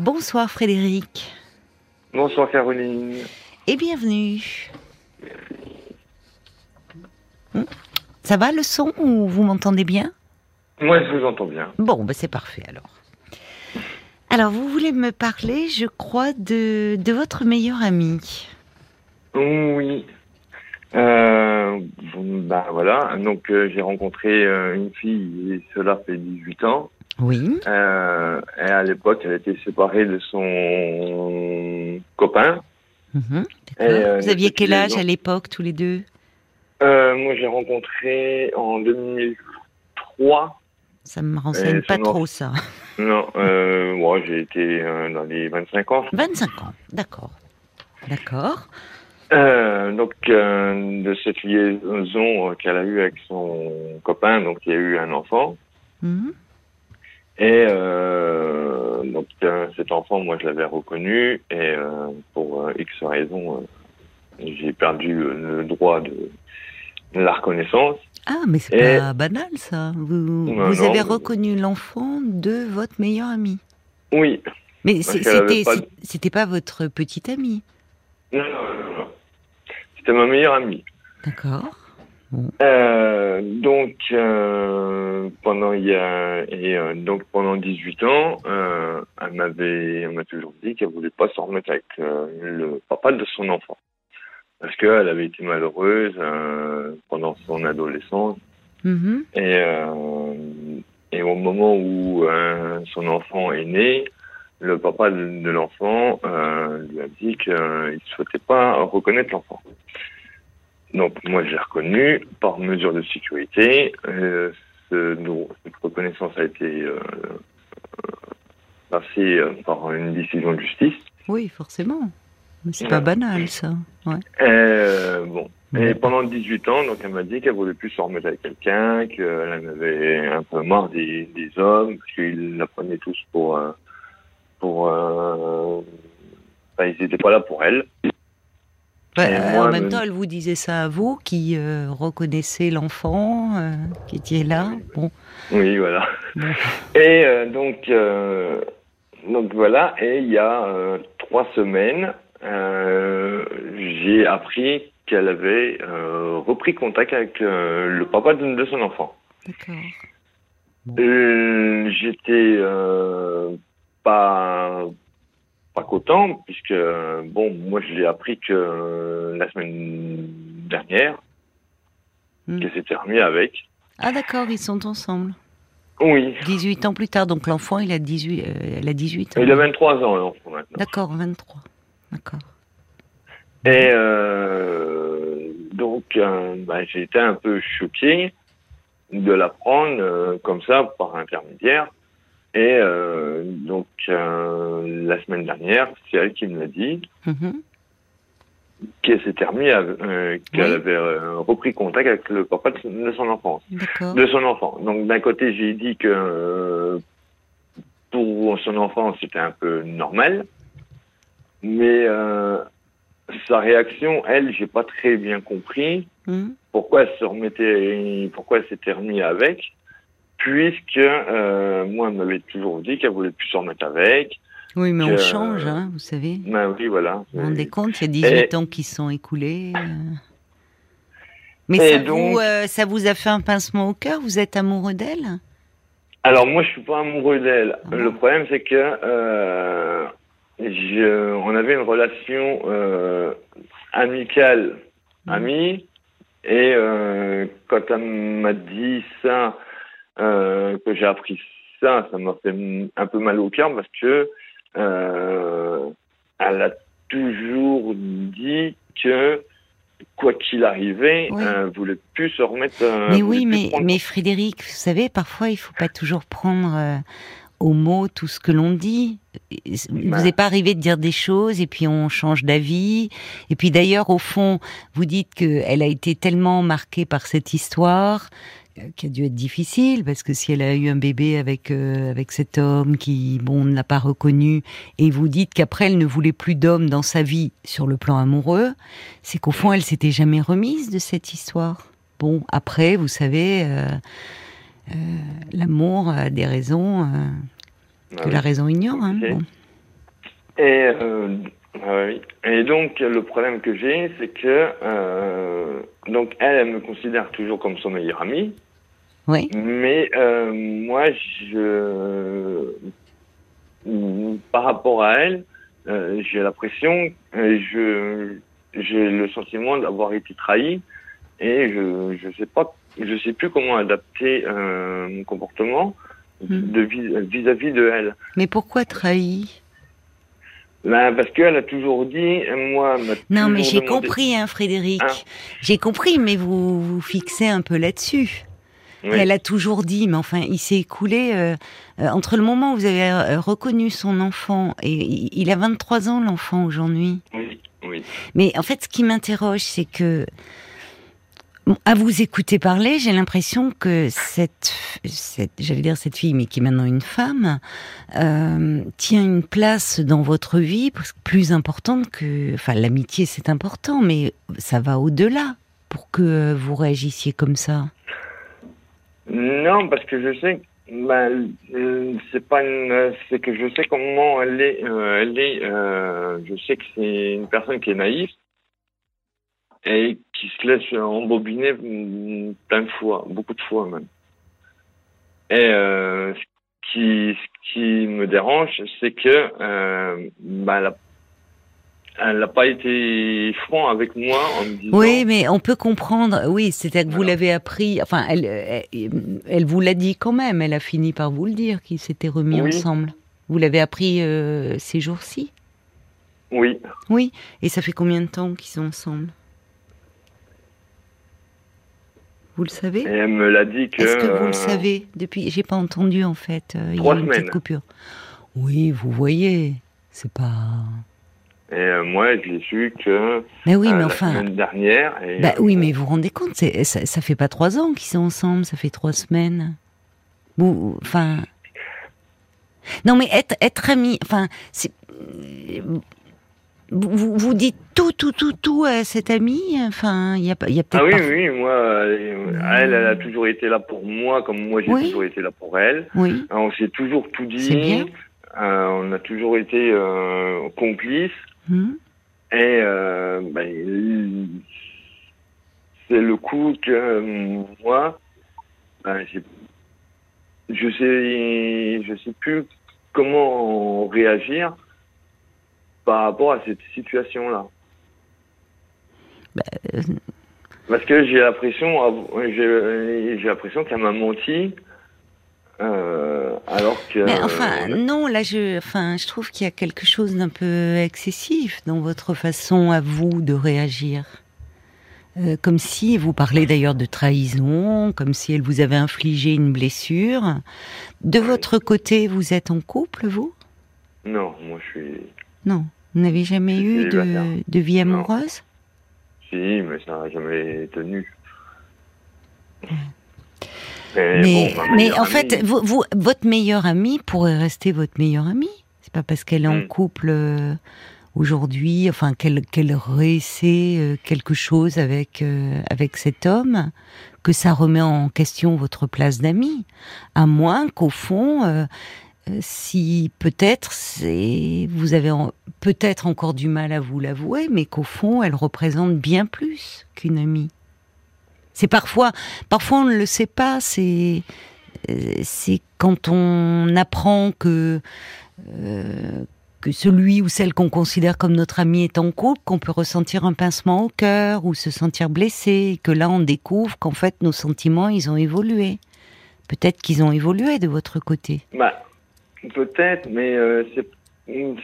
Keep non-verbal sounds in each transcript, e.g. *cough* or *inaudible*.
Bonsoir Frédéric. Bonsoir Caroline. Et bienvenue. Hmm Ça va le son ou vous m'entendez bien? Moi je vous entends bien. Bon, ben c'est parfait alors. Alors vous voulez me parler, je crois, de, de votre meilleur ami. Oui. Euh, bah voilà, donc euh, j'ai rencontré euh, une fille, et cela fait 18 ans. Oui. Euh, et à l'époque, elle était séparée de son copain. Mhm, Et, euh, vous aviez quel âge à l'époque tous les deux? Euh, moi, j'ai rencontré en 2003. Ça me renseigne pas trop ça. *laughs* Non, moi, j'ai été dans les 25 ans. 25 ans, d'accord. D'accord. Euh, donc, euh, de cette liaison qu'elle a eue avec son copain, donc il y a eu un enfant. Mhm. Et euh, donc euh, cet enfant, moi, je l'avais reconnu et euh, pour euh, X raisons, euh, j'ai perdu le droit de, de la reconnaissance. Ah, mais c'est Et- pas banal ça. Vous, Non, vous non, avez mais- reconnu l'enfant de votre meilleur ami. Oui. Mais c'était pas- c'est- c'était pas votre petit ami. Non, non, non, non. C'était ma meilleure amie. D'accord. Euh, donc euh, pendant il y a et euh, donc pendant 18 ans, elle m'avait elle m'a toujours dit qu'elle voulait pas s'en remettre avec le papa de son enfant parce qu'elle avait été malheureuse pendant son adolescence Mhm. et et au moment où son enfant est né, le papa de, de l'enfant lui a dit qu'il ne souhaitait pas reconnaître l'enfant. Donc moi j'ai reconnu par mesure de sécurité. Euh, ce- cette reconnaissance a été euh, passée euh, par une décision de justice. Oui, forcément. Mais c'est Ouais. pas banal ça. Ouais. Euh, bon. Et pendant 18 ans, donc elle m'a dit qu'elle voulait plus se remettre avec quelqu'un, qu'elle en avait un peu marre des, des hommes, parce qu'ils la prenaient tous pour... pour ils n'étaient pas là pour elle. Euh, moi, en même temps, elle vous disait ça à vous, qui euh, reconnaissait l'enfant, euh, qui était là. Bon. Oui, voilà. Bon. Et euh, donc, euh, donc voilà, et il y a euh, trois semaines, euh, j'ai appris qu'elle avait euh, repris contact avec euh, le papa de, de son enfant. D'accord. J'étais euh, pas pas content puisque bon moi je l'ai appris que euh, la semaine dernière Hmm. qu'elle s'était remis avec. Ah d'accord, ils sont ensemble. Oui, 18 ans plus tard, donc l'enfant, il a 18, euh, elle a 18 ans. il a 23 ans l'enfant maintenant. D'accord, 23. D'accord. Et euh, donc euh, bah, j'ai été un peu choqué de l'apprendre euh, comme ça par intermédiaire. Et euh, donc euh, la semaine dernière, c'est elle qui me l'a dit. Mhm. qu'elle s'était remis, euh, qu'elle Oui. avait euh, repris contact avec le papa de son, de son enfance, D'accord. de son enfant. Donc d'un côté, j'ai dit que euh, pour son enfant, c'était un peu normal, mais euh, sa réaction, elle, j'ai pas très bien compris Mhm. pourquoi elle se remettait, pourquoi elle s'était remis avec, puisque euh, moi, elle m'avait toujours dit qu'elle voulait plus se remettre avec. Oui, mais on change, hein, vous savez. Ben oui, voilà. Vous vous rendez compte, il y a 18 ans qui sont écoulés. euh. Mais ça, donc- vous, euh, ça vous a fait un pincement au cœur Vous êtes amoureux d'elle? Alors moi, je suis pas amoureux d'elle. Ah Le problème, c'est que euh, je, on avait une relation euh, amicale, Mhm. amie, et euh, quand elle m'a dit ça, euh, que j'ai appris ça, ça m'a fait un peu mal au cœur parce que euh, elle a toujours dit que quoi qu'il arrivait, Oui. elle voulait plus se remettre. euh, Mais oui, mais, prendre- mais Frédéric, vous savez, parfois il faut pas toujours prendre euh, au mot tout ce que l'on dit. Il Bah. vous est pas arrivé de dire des choses et puis on change d'avis. Et puis d'ailleurs, au fond, vous dites qu'elle a été tellement marquée par cette histoire euh, qui a dû être difficile parce que si elle a eu un bébé avec euh, avec cet homme qui bon ne l'a pas reconnu et vous dites qu'après elle ne voulait plus d'homme dans sa vie sur le plan amoureux, c'est qu'au fond elle s'était jamais remise de cette histoire. Bon après vous savez euh, euh, l'amour a des raisons Ah que oui. la raison ignore. hein, bon. Et, ah oui. et donc, le problème que j'ai, c'est que euh, donc elle, elle me considère toujours comme son meilleur ami. Oui. Mais euh, moi, je, par rapport à elle, euh, j'ai l'impression, euh, je, j'ai le sentiment d'avoir été trahi et je, je sais pas, je sais plus comment adapter euh, mon comportement Hmm. de vis- vis-à-vis de elle. Mais pourquoi trahi? Ben, parce qu'elle a toujours dit, moi, Non, mais j'ai demandé- compris, hein, Frédéric. Hein? J'ai compris, mais vous vous fixez un peu là-dessus. Oui. Elle a toujours dit, mais enfin, il s'est écoulé euh, euh, entre le moment où vous avez euh, reconnu son enfant et il a 23 ans l'enfant aujourd'hui. Oui, oui. Mais en fait, ce qui m'interroge, c'est que à vous écouter parler, j'ai l'impression que cette, cette j'allais dire cette fille, mais qui est maintenant une femme, euh, tient une place dans votre vie plus importante que, enfin, l'amitié c'est important, mais ça va au-delà pour que vous réagissiez comme ça. Non, parce que je sais, ben, euh, c'est pas une, c'est que je sais comment elle est, euh, elle est, euh, je sais que c'est une personne qui est naïve et qui se laisse embobiner mm, plein de fois, beaucoup de fois même. Et euh, ce qui, ce qui me dérange, c'est que euh, ben, elle a elle n'a pas été franc avec moi en me disant. Oui, mais on peut comprendre. Oui, c'est-à-dire que vous l'avez appris. Enfin, elle, elle, elle vous l'a dit quand même. Elle a fini par vous le dire qu'ils s'étaient remis Oui. ensemble. Vous l'avez appris euh, ces jours-ci? Oui. Oui. Et ça fait combien de temps qu'ils sont ensemble? Vous le savez? Et elle me l'a dit que. Est-ce que vous euh, le savez? Depuis J'ai pas entendu en fait. euh, il y a Trois une petite semaines. coupure. Oui, vous voyez. C'est pas. Et euh, moi, je l'ai su que Mais oui, euh, mais la enfin. semaine dernière. Et, Bah euh, oui, mais vous vous rendez compte, c'est, ça, ça fait pas trois ans qu'ils sont ensemble, ça fait trois semaines. Vous, enfin. Non, mais être, être ami, enfin, c'est. Vous, vous- dites tout, tout, tout, tout à cette amie, enfin, il y a, y a peut-être Ah oui, pas- oui, moi, euh, elle, elle a toujours été là pour moi, comme moi j'ai Oui. toujours été là pour elle. Oui, On s'est toujours tout dit. C'est bien. Euh, on a toujours été euh, complices. Et euh, ben, c'est le coup que moi, ben, je sais, je sais plus comment réagir par rapport à cette situation-là. euh, Parce que j'ai l'impression, j'ai j'ai l'impression qu'elle m'a menti, euh, alors que. mais enfin, non, là, je, enfin, je trouve qu'il y a quelque chose d'un peu excessif dans votre façon à vous de réagir. Euh, comme si vous parlez d'ailleurs de trahison, comme si elle vous avait infligé une blessure. De votre côté, vous êtes en couple, vous? Non, moi je suis. Non, vous n'avez jamais eu de, de vie Non. amoureuse? Si, mais ça n'a jamais tenu. Mais, bon, mais en fait, vous, vous- votre meilleure amie pourrait rester votre meilleure amie. C'est pas parce qu'elle est en Mm. couple euh, aujourd'hui, enfin qu'elle qu'elle réessaie euh, quelque chose avec euh, avec cet homme, que ça remet en question votre place d'amie. À moins qu'au fond, euh, si peut-être c'est vous avez en- peut-être encore du mal à vous l'avouer, mais qu'au fond, elle représente bien plus qu'une amie. C'est parfois, parfois on ne le sait pas. C'est, euh, c'est quand on apprend que euh, que celui ou celle qu'on considère comme notre ami est en couple, qu'on peut ressentir un pincement au cœur ou se sentir blessé, que là on découvre qu'en fait nos sentiments ils ont évolué. Peut-être qu'ils ont évolué de votre côté. Bah, peut-être, mais euh,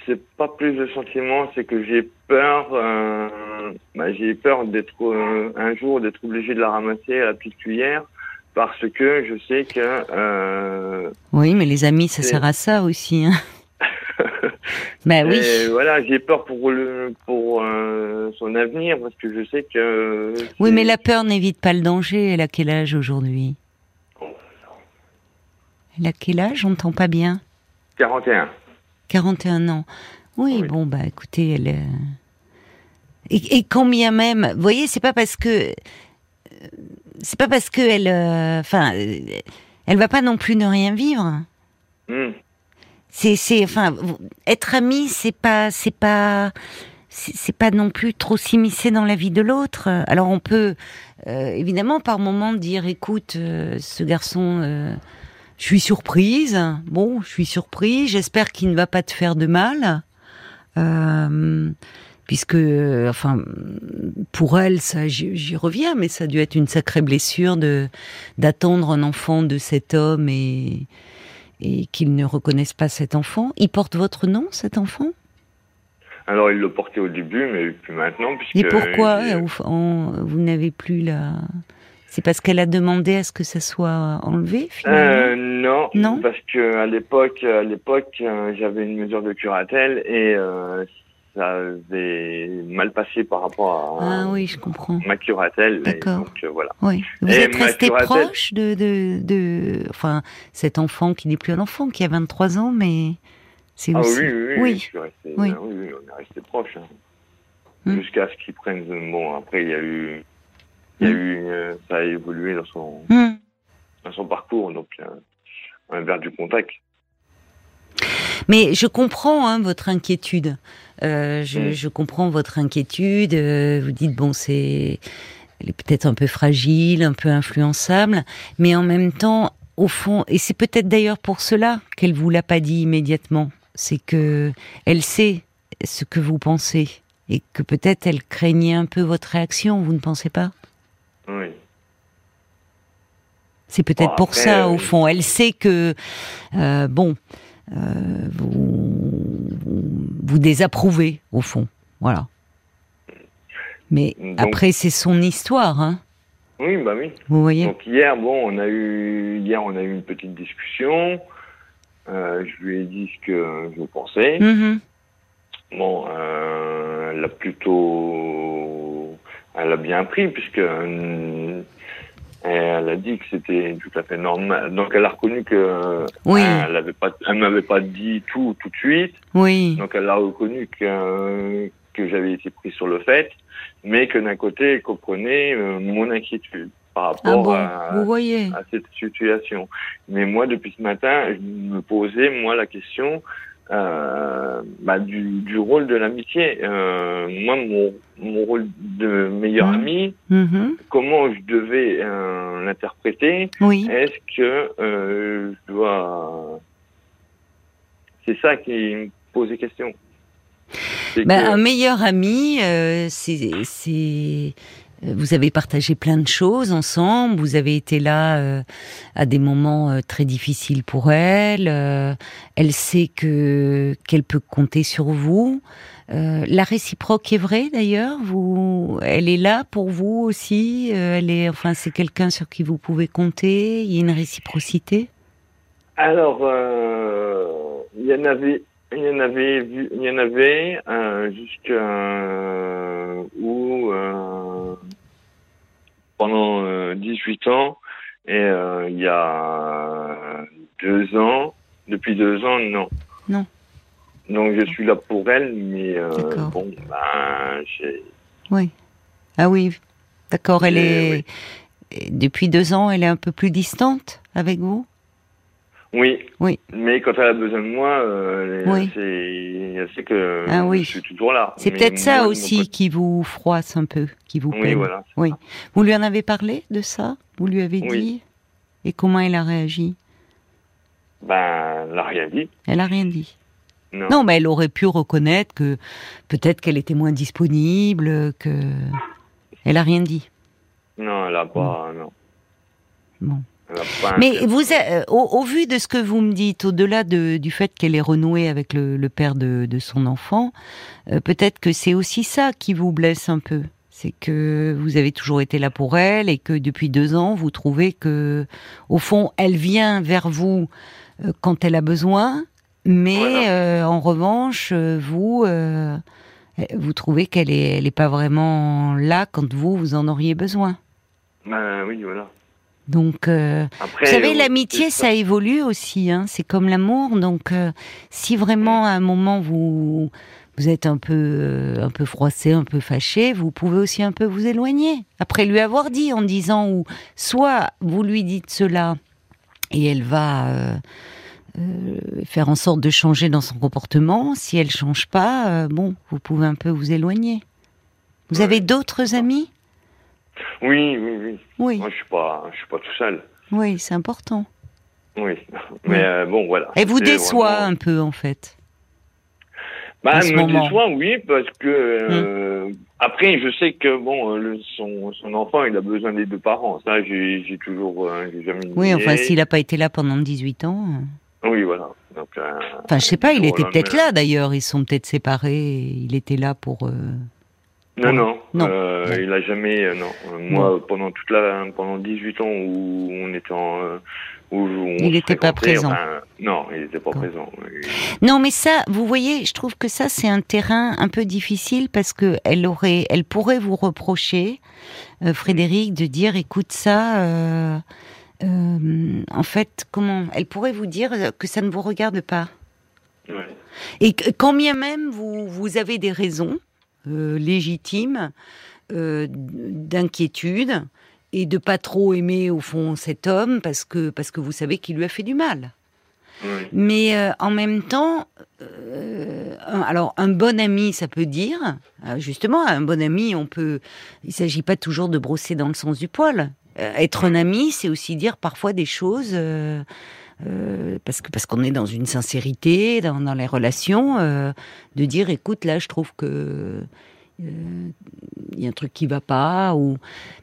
c'est pas plus de sentiment, c'est que j'ai peur. euh, bah, j'ai peur d'être euh, un jour d'être obligé de la ramasser à la petite cuillère parce que je sais que. Euh, Oui, mais les amis, ça sert à ça aussi. Hein. *laughs* bah oui. et voilà, j'ai peur pour le pour euh, son avenir parce que je sais que. Oui, mais la peur n'évite pas le danger. Elle a quel âge aujourd'hui? Elle a quel âge? On n'entend pas bien. 41. 41 ans. Oui, Oui. bon, bah écoutez, elle. Euh, Et, et quand bien même, vous voyez, c'est pas parce que. euh, C'est pas parce que elle. euh, Enfin. euh, elle va pas non plus ne rien vivre. Hmm. C'est, enfin, être ami, c'est pas, c'est pas, c'est pas non plus trop s'immiscer dans la vie de l'autre. Alors on peut euh, évidemment par moment dire, écoute, euh, ce garçon, euh, je suis surprise. Bon, je suis surprise. J'espère qu'il ne va pas te faire de mal, puisque, enfin, pour elle, ça, j'y reviens, mais ça a dû être une sacrée blessure de d'attendre un enfant de cet homme et et qu'il ne reconnaisse pas cet enfant. Il porte votre nom, cet enfant? Alors, il le portait au début, mais plus maintenant. Et pourquoi vous n'avez plus la... C'est parce qu'elle a demandé à ce que ça soit enlevé euh, non, non, parce que à l'époque, à l'époque, euh, j'avais une mesure de curatelle et euh, ça avait mal passé par rapport à ah, oui, je comprends. ma curatelle. D'accord. Donc voilà. Oui. Vous êtes resté proche de, de, de, enfin, cet enfant qui n'est plus un enfant, qui a 23 ans, mais ah oui, oui, oui. oui. on est resté proche. Hein. Hmm. Jusqu'à ce qu'ils prennent. Bon, après, il y a eu. Il y a hmm. eu euh, ça a évolué dans son, hmm. dans son parcours, donc on a vers du contact. Mais je comprends hein, votre inquiétude. Euh, je, je, comprends votre inquiétude. Euh, vous dites bon, c'est, elle est peut-être un peu fragile, un peu influençable, mais en même temps, au fond, et c'est peut-être d'ailleurs pour cela qu'elle vous l'a pas dit immédiatement c'est que elle sait ce que vous pensez et que peut-être elle craignait un peu votre réaction, vous ne pensez pas? Oui. C'est peut-être pour ça, au fond. Elle sait que, euh, bon, euh, vous, vous désapprouvez, au fond. Voilà. Mais après, c'est son histoire, hein Oui, bah oui. Vous voyez Donc hier, bon, on a eu, hier, on a eu une petite discussion. Euh, je lui ai dit ce que je pensais. Mm-hmm. Bon, euh, elle a plutôt, elle a bien pris puisque euh, elle a dit que c'était tout à fait normal. Donc elle a reconnu que oui. elle avait pas, elle m'avait pas dit tout tout de suite. Oui. Donc elle a reconnu que que j'avais été pris sur le fait, mais que d'un côté elle comprenait mon inquiétude par ah rapport à, vous voyez. à, cette situation. Mais moi, depuis ce matin, je me posais, moi, la question euh, bah, du, du, rôle de l'amitié. Euh, moi, mon, mon, rôle de meilleur mmh. ami, mmh. comment je devais euh, l'interpréter oui. Est-ce que je dois... C'est ça qui me posait question. Ben, Un meilleur ami, c'est vous avez partagé plein de choses ensemble, vous avez été là euh, à des moments euh, très difficiles pour elle, elle sait que qu'elle peut compter sur vous. la réciproque est vraie d'ailleurs, elle est là pour vous aussi, elle est enfin c'est quelqu'un sur qui vous pouvez compter, il y a une réciprocité. Alors il y en avait il y en avait il y en avait jusqu'à pendant 18 euh, ans et euh, il y a deux ans, depuis deux ans, non. Non. Donc je suis là pour elle, mais euh, bon, ben, j'ai. Oui. Ah oui, d'accord. Elle est depuis deux ans, elle est un peu plus distante avec vous? Oui. Oui. Mais quand elle a besoin de moi, euh, oui. c'est, sait que ah, oui. je suis toujours là. C'est peut-être ça aussi qui vous froisse un peu, qui vous peine. Oui, voilà. Oui. Vous lui en avez parlé de ça? Vous lui avez dit? Et comment elle a réagi? Ben, elle n'a rien dit. Elle a rien dit. Non. non, mais elle aurait pu reconnaître que peut-être qu'elle était moins disponible, que elle a rien dit. Non, elle a pas, non. Bon. Mais vous, euh, au, vu de ce que vous me dites, au-delà de, du fait qu'elle est renouée avec le, le père de, de, son enfant, euh, peut-être que c'est aussi ça qui vous blesse un peu. C'est que vous avez toujours été là pour elle et que depuis deux ans, vous trouvez que, au fond, elle vient vers vous euh, quand elle a besoin, mais en revanche, vous, vous trouvez qu'elle est, elle est pas vraiment là quand vous, vous en auriez besoin. Ben oui, voilà. Donc, euh, vous savez, l'amitié, ça évolue aussi. Hein, c'est comme l'amour. Donc, euh, si vraiment à un moment vous vous êtes un peu euh, un peu froissé, un peu fâché, vous pouvez aussi un peu vous éloigner. Après lui avoir dit en disant ou soit vous lui dites cela et elle va faire en sorte de changer dans son comportement. Si elle change pas, bon, vous pouvez un peu vous éloigner. Vous avez d'autres amis? Oui, oui, oui. Oui. Moi, je suis pas, je suis pas tout seul. Oui, c'est important. Oui, mais bon, voilà. Elle vous déçoit un peu, en fait. Bah, elle me déçoit, oui, parce que euh, hum. après, je sais que bon, euh, son, son enfant, il a besoin des deux parents. Ça, j'ai toujours, euh, jamais. Oui, enfin, s'il n'a pas été là pendant 18 ans. Oui, voilà. Donc, enfin, je sais pas, il était peut-être là d'ailleurs. Ils sont peut-être séparés. Il était là pour. Non, non, non. il a jamais. non, moi, pendant toute la, pendant 18 ans où on était en il n'était pas présent. non, il n'était pas présent. Non, mais ça, vous voyez, je trouve que ça c'est un terrain un peu difficile parce que elle aurait, elle pourrait vous reprocher, euh, Frédéric, de dire, écoute ça. Euh, euh, en fait, comment Elle pourrait vous dire que ça ne vous regarde pas. Et quand bien même vous, vous avez des raisons légitimes d'inquiétude, et de pas trop aimer au fond cet homme parce que parce que vous savez qu'il lui a fait du mal. Mais euh, en même temps, euh, alors un bon ami, ça peut dire euh, justement un bon ami, on peut. Il s'agit pas toujours de brosser dans le sens du poil. être un ami, c'est aussi dire parfois des choses. Parce que parce qu'on est dans une sincérité dans, dans les relations, de dire écoute là je trouve que il y a un truc qui va pas ou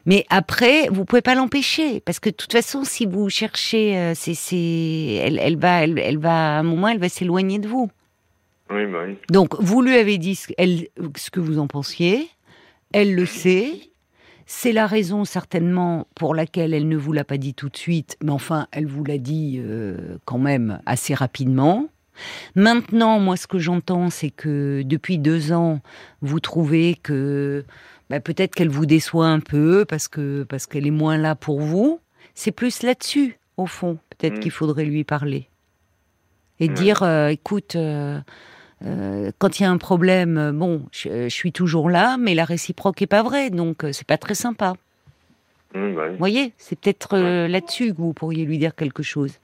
mais après vous pouvez pas l'empêcher parce que de toute façon si vous cherchez euh, c'est c'est elle, elle va elle, elle, va à un moment elle va s'éloigner de vous oui, bah oui. donc vous lui avez dit ce, elle, ce que vous en pensiez elle le sait c'est la raison certainement pour laquelle elle ne vous l'a pas dit tout de suite mais enfin elle vous l'a dit euh, quand même assez rapidement Maintenant, moi, ce que j'entends, c'est que depuis deux ans, vous trouvez que bah, peut-être qu'elle vous déçoit un peu parce que parce qu'elle est moins là pour vous. C'est plus là-dessus, au fond, peut-être mm. qu'il faudrait lui parler et dire, euh, écoute. Euh, euh, quand il y a un problème, bon, je, je, suis toujours là, mais la réciproque est pas vraie, donc c'est pas très sympa. Mmh, bah vous voyez, c'est peut-être euh, là-dessus que vous pourriez lui dire quelque chose.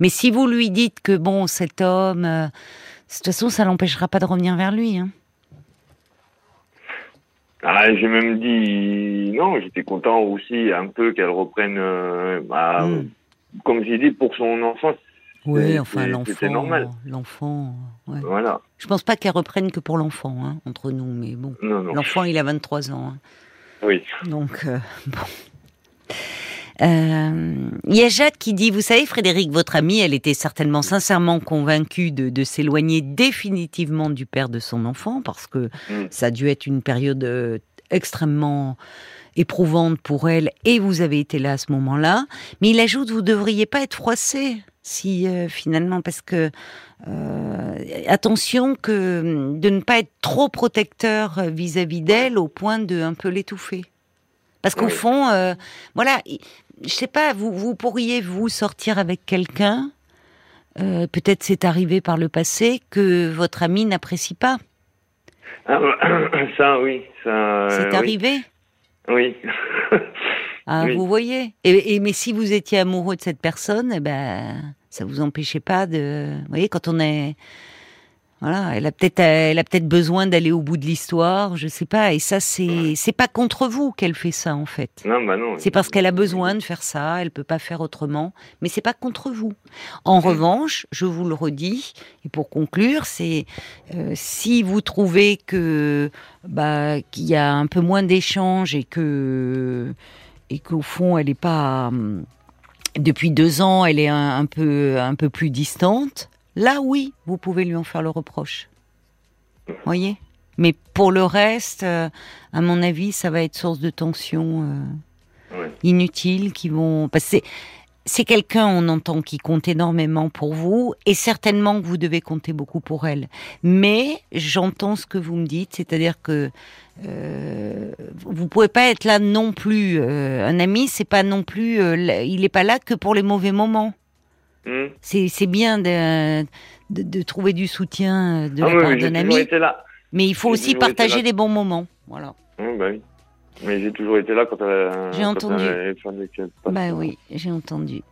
Mais si vous lui dites que bon, cet homme, euh, de toute façon, ça l'empêchera pas de revenir vers lui. Hein. Ah, j'ai même dit non, j'étais content aussi un peu qu'elle reprenne, euh, bah, mmh. comme j'ai dit, pour son enfant. Oui, enfin l'enfant, normal. L'enfant, voilà. Je pense pas qu'elle reprenne que pour l'enfant, hein, entre nous, mais bon. L'enfant, il a 23 ans. Hein. Oui. Donc *laughs* bon. Euh, il y a Jacques qui dit, vous savez Frédéric, votre amie, elle était certainement sincèrement convaincue de, s'éloigner définitivement du père de son enfant, parce que mm. ça a dû être une période euh, extrêmement éprouvante pour elle, et vous avez été là à ce moment-là. Mais il ajoute, vous devriez pas être froissé, si euh, finalement, parce que attention que de ne pas être trop protecteur vis-à-vis d'elle au point de un peu l'étouffer. Parce qu'au fond, euh, voilà, je sais pas, vous, vous pourriez vous sortir avec quelqu'un, euh, peut-être c'est arrivé par le passé, que votre ami n'apprécie pas. Ah, *clears throat* ça, oui. Ça, c'est arrivé? Oui. *laughs* ah, vous voyez. Et, mais si vous étiez amoureux de cette personne, eh ben, ça vous empêchait pas de. Vous voyez, quand on est voilà, elle a peut-être, elle a peut-être besoin d'aller au bout de l'histoire, je sais pas. Et ça, c'est, c'est pas contre vous qu'elle fait ça en fait. Non, bah non. C'est parce qu'elle a besoin de faire ça, elle peut pas faire autrement. Mais c'est pas contre vous. En revanche, je vous le redis, et pour conclure, c'est euh, si vous trouvez que bah qu'il y a un peu moins d'échanges et que et qu'au fond, elle est pas depuis deux ans, elle est un peu un peu plus distante Là, oui, vous pouvez lui en faire le reproche. Voyez? Mais pour le reste, euh, à mon avis, ça va être source de tensions euh, inutiles qui vont. passer. C'est quelqu'un, on entend, qui compte énormément pour vous, et certainement que vous devez compter beaucoup pour elle. Mais j'entends ce que vous me dites, c'est-à-dire que euh, vous pouvez pas être là non plus. Euh, un ami, c'est pas non plus. il n'est pas là que pour les mauvais moments. Hmm. C'est bien de, de, trouver du soutien de ah la part d'un ami. Mais il faut aussi partager les bons moments. Voilà. Hmm, bah oui. Mais j'ai toujours été là quand elle J'ai entendu. bah oui, j'ai entendu.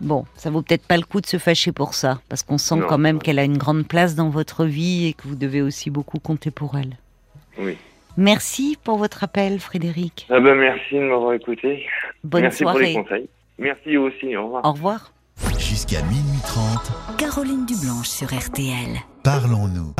Bon, ça vaut peut-être pas le coup de se fâcher pour ça, parce qu'on sent Non. quand même qu'elle a une grande place dans votre vie et que vous devez aussi beaucoup compter pour elle. Oui. Merci pour votre appel, Frédéric. Ah ben merci de m'avoir écouté. Bonne merci pour les soirée. conseils. Merci aussi. Au revoir. Au revoir. Jusqu'à minuit 30, Caroline Dublanche sur RTL. parlons-nous.